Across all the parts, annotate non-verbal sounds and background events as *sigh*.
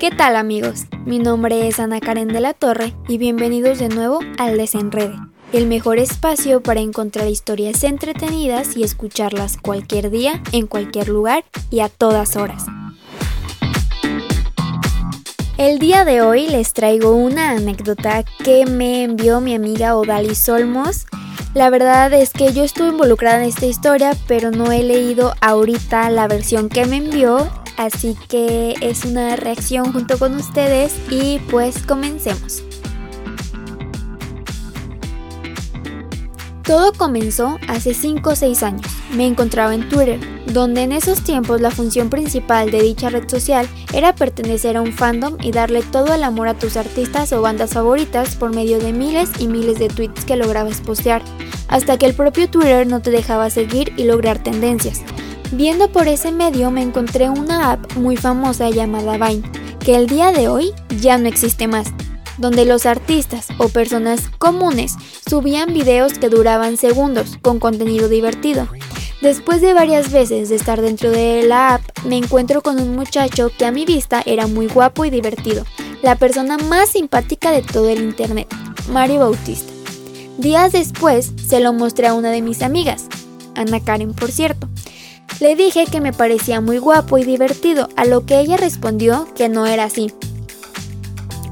¿Qué tal amigos? Mi nombre es Ana Karen de la Torre y bienvenidos de nuevo al Desenrede, el mejor espacio para encontrar historias entretenidas y escucharlas cualquier día, en cualquier lugar y a todas horas. El día de hoy les traigo una anécdota que me envió mi amiga Odalis Olmos. La verdad es que yo estuve involucrada en esta historia, pero no he leído ahorita la versión que me envió, así que es una reacción junto con ustedes y pues comencemos. Todo comenzó hace 5 o 6 años. Me encontraba en Twitter, donde en esos tiempos la función principal de dicha red social era pertenecer a un fandom y darle todo el amor a tus artistas o bandas favoritas por medio de miles y miles de tweets que lograbas postear, hasta que el propio Twitter no te dejaba seguir y lograr tendencias. Viendo por ese medio me encontré una app muy famosa llamada Vine, que el día de hoy ya no existe más donde los artistas o personas comunes subían videos que duraban segundos con contenido divertido. Después de varias veces de estar dentro de la app, me encuentro con un muchacho que a mi vista era muy guapo y divertido, la persona más simpática de todo el internet, Mario Bautista. Días después se lo mostré a una de mis amigas, Ana Karen por cierto. Le dije que me parecía muy guapo y divertido, a lo que ella respondió que no era así,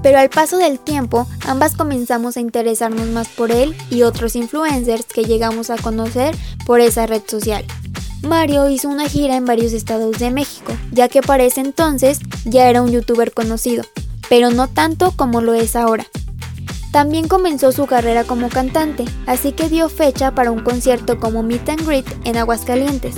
pero al paso del tiempo, ambas comenzamos a interesarnos más por él y otros influencers que llegamos a conocer por esa red social. Mario hizo una gira en varios estados de México, ya que para ese entonces ya era un youtuber conocido, pero no tanto como lo es ahora. También comenzó su carrera como cantante, así que dio fecha para un concierto como Meet and Greet en Aguascalientes,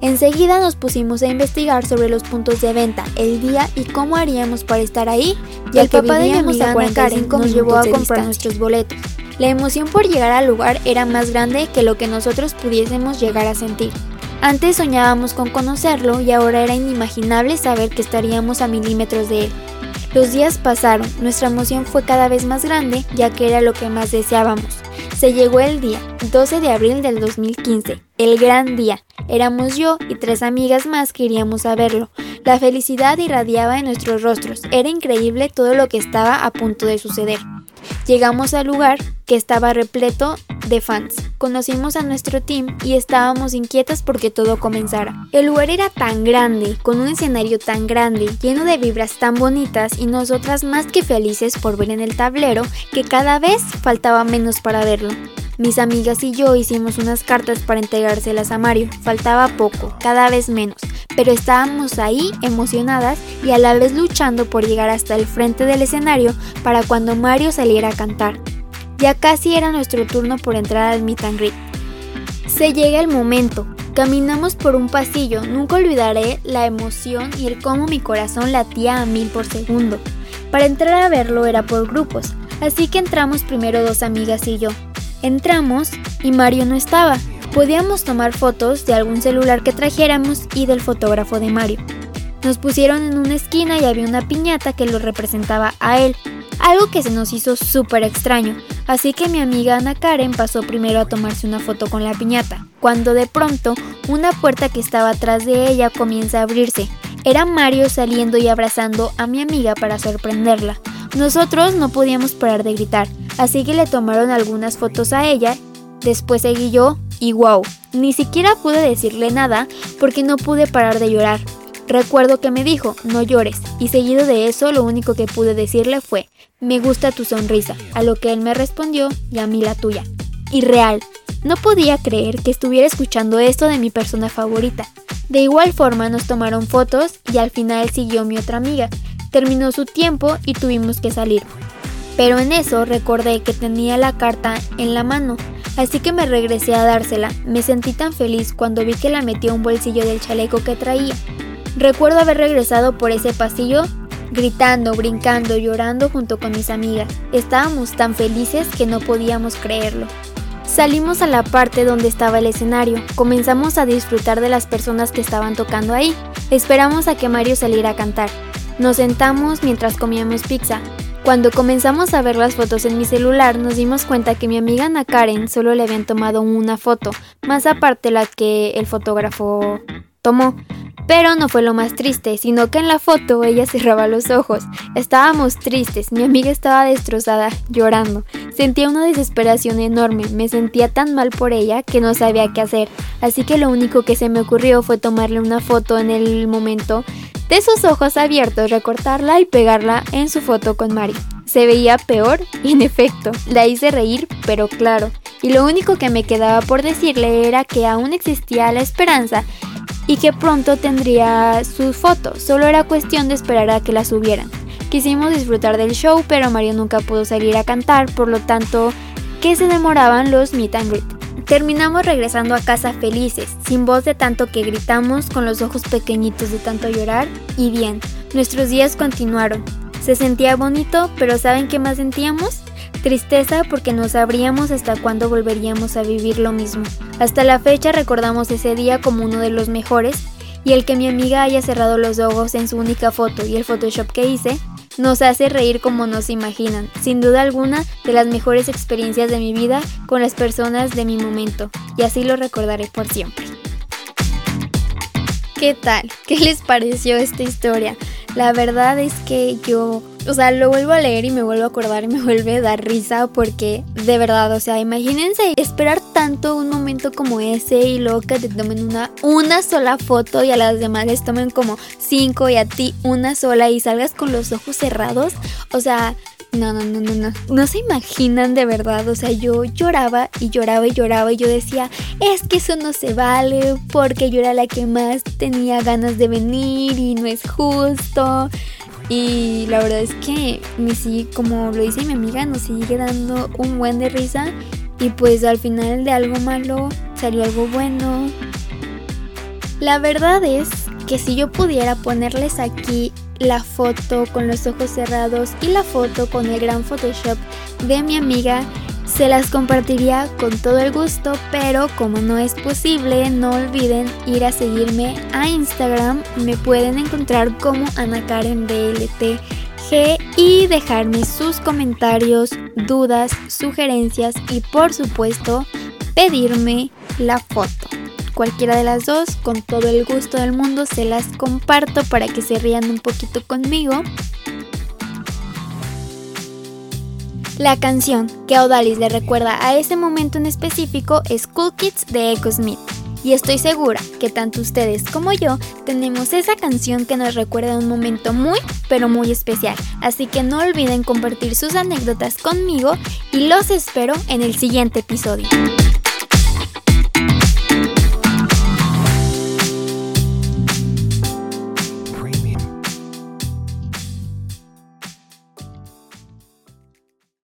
Enseguida nos pusimos a investigar sobre los puntos de venta, el día y cómo haríamos para estar ahí, y el papá de mi amiga Karen nos llevó a comprar nuestros boletos. La emoción por llegar al lugar era más grande que lo que nosotros pudiésemos llegar a sentir. Antes soñábamos con conocerlo y ahora era inimaginable saber que estaríamos a milímetros de él. Los días pasaron, nuestra emoción fue cada vez más grande ya que era lo que más deseábamos. Se llegó el día, 12 de abril del 2015, el gran día. Éramos yo y tres amigas más que iríamos a verlo. La felicidad irradiaba en nuestros rostros. Era increíble todo lo que estaba a punto de suceder. Llegamos al lugar que estaba repleto de fans. Conocimos a nuestro team y estábamos inquietas porque todo comenzara. El lugar era tan grande, con un escenario tan grande, lleno de vibras tan bonitas y nosotras más que felices por ver en el tablero que cada vez faltaba menos para verlo. Mis amigas y yo hicimos unas cartas para entregárselas a Mario. Faltaba poco, cada vez menos, pero estábamos ahí emocionadas y a la vez luchando por llegar hasta el frente del escenario para cuando Mario saliera a cantar. Ya casi era nuestro turno por entrar al meet and greet. Se llega el momento. Caminamos por un pasillo, nunca olvidaré la emoción y el cómo mi corazón latía a mil por segundo. Para entrar a verlo era por grupos, así que entramos primero dos amigas y yo. Entramos y Mario no estaba. Podíamos tomar fotos de algún celular que trajéramos y del fotógrafo de Mario. Nos pusieron en una esquina y había una piñata que lo representaba a él, algo que se nos hizo súper extraño, así que mi amiga Ana Karen pasó primero a tomarse una foto con la piñata, cuando de pronto una puerta que estaba atrás de ella comienza a abrirse. Era Mario saliendo y abrazando a mi amiga para sorprenderla. Nosotros no podíamos parar de gritar, así que le tomaron algunas fotos a ella, después seguí yo y wow, ni siquiera pude decirle nada porque no pude parar de llorar. Recuerdo que me dijo, no llores, y seguido de eso lo único que pude decirle fue, me gusta tu sonrisa, a lo que él me respondió, y a mí la tuya. Y real, no podía creer que estuviera escuchando esto de mi persona favorita. De igual forma nos tomaron fotos y al final siguió mi otra amiga. Terminó su tiempo y tuvimos que salir. Pero en eso recordé que tenía la carta en la mano, así que me regresé a dársela. Me sentí tan feliz cuando vi que la metió un bolsillo del chaleco que traía. Recuerdo haber regresado por ese pasillo gritando, brincando, llorando junto con mis amigas. Estábamos tan felices que no podíamos creerlo. Salimos a la parte donde estaba el escenario, comenzamos a disfrutar de las personas que estaban tocando ahí. Esperamos a que Mario saliera a cantar. Nos sentamos mientras comíamos pizza. Cuando comenzamos a ver las fotos en mi celular, nos dimos cuenta que mi amiga Ana Karen solo le habían tomado una foto, más aparte la que el fotógrafo Pero no fue lo más triste, sino que en la foto ella cerraba los ojos. Estábamos tristes, mi amiga estaba destrozada, llorando. Sentía una desesperación enorme, me sentía tan mal por ella que no sabía qué hacer. Así que lo único que se me ocurrió fue tomarle una foto en el momento de sus ojos abiertos, recortarla y pegarla en su foto con Mari. Se veía peor y en efecto, la hice reír, pero claro. Y lo único que me quedaba por decirle era que aún existía la esperanza y que pronto tendría su foto, solo era cuestión de esperar a que la subieran. Quisimos disfrutar del show, pero Mario nunca pudo salir a cantar, por lo tanto, que se demoraban los meet and greet. Terminamos regresando a casa felices, sin voz de tanto que gritamos, con los ojos pequeñitos de tanto llorar, y bien, nuestros días continuaron. Se sentía bonito, pero ¿saben qué más sentíamos? Tristeza porque no sabríamos hasta cuándo volveríamos a vivir lo mismo. Hasta la fecha recordamos ese día como uno de los mejores y el que mi amiga haya cerrado los ojos en su única foto y el Photoshop que hice nos hace reír como no se imaginan. Sin duda alguna, de las mejores experiencias de mi vida con las personas de mi momento. Y así lo recordaré por siempre. ¿Qué tal? ¿Qué les pareció esta historia? La verdad es que yo o sea, lo vuelvo a leer y me vuelvo a acordar y me *laughs* vuelve a dar risa porque de verdad, o sea, imagínense esperar tanto un momento como ese y luego que te tomen una, una sola foto y a las demás les tomen como cinco y a ti una sola y salgas con los ojos cerrados. O sea, no, no, no, no, no. No se imaginan de verdad. O sea, yo lloraba y lloraba y lloraba y yo decía, es que eso no se vale porque yo era la que más tenía ganas de venir y no es justo. Y la verdad es que me sigue, como lo dice mi amiga, nos sigue dando un buen de risa. Y pues al final de algo malo salió algo bueno. La verdad es que si yo pudiera ponerles aquí la foto con los ojos cerrados y la foto con el gran Photoshop de mi amiga, se las compartiría con todo el gusto, pero como no es posible, no olviden ir a seguirme a Instagram. Me pueden encontrar como Ana y dejarme sus comentarios, dudas, sugerencias y por supuesto pedirme la foto. Cualquiera de las dos, con todo el gusto del mundo, se las comparto para que se rían un poquito conmigo. La canción que Odalis le recuerda a ese momento en específico es Cool Kids de Echo Smith. Y estoy segura que tanto ustedes como yo tenemos esa canción que nos recuerda un momento muy, pero muy especial. Así que no olviden compartir sus anécdotas conmigo y los espero en el siguiente episodio.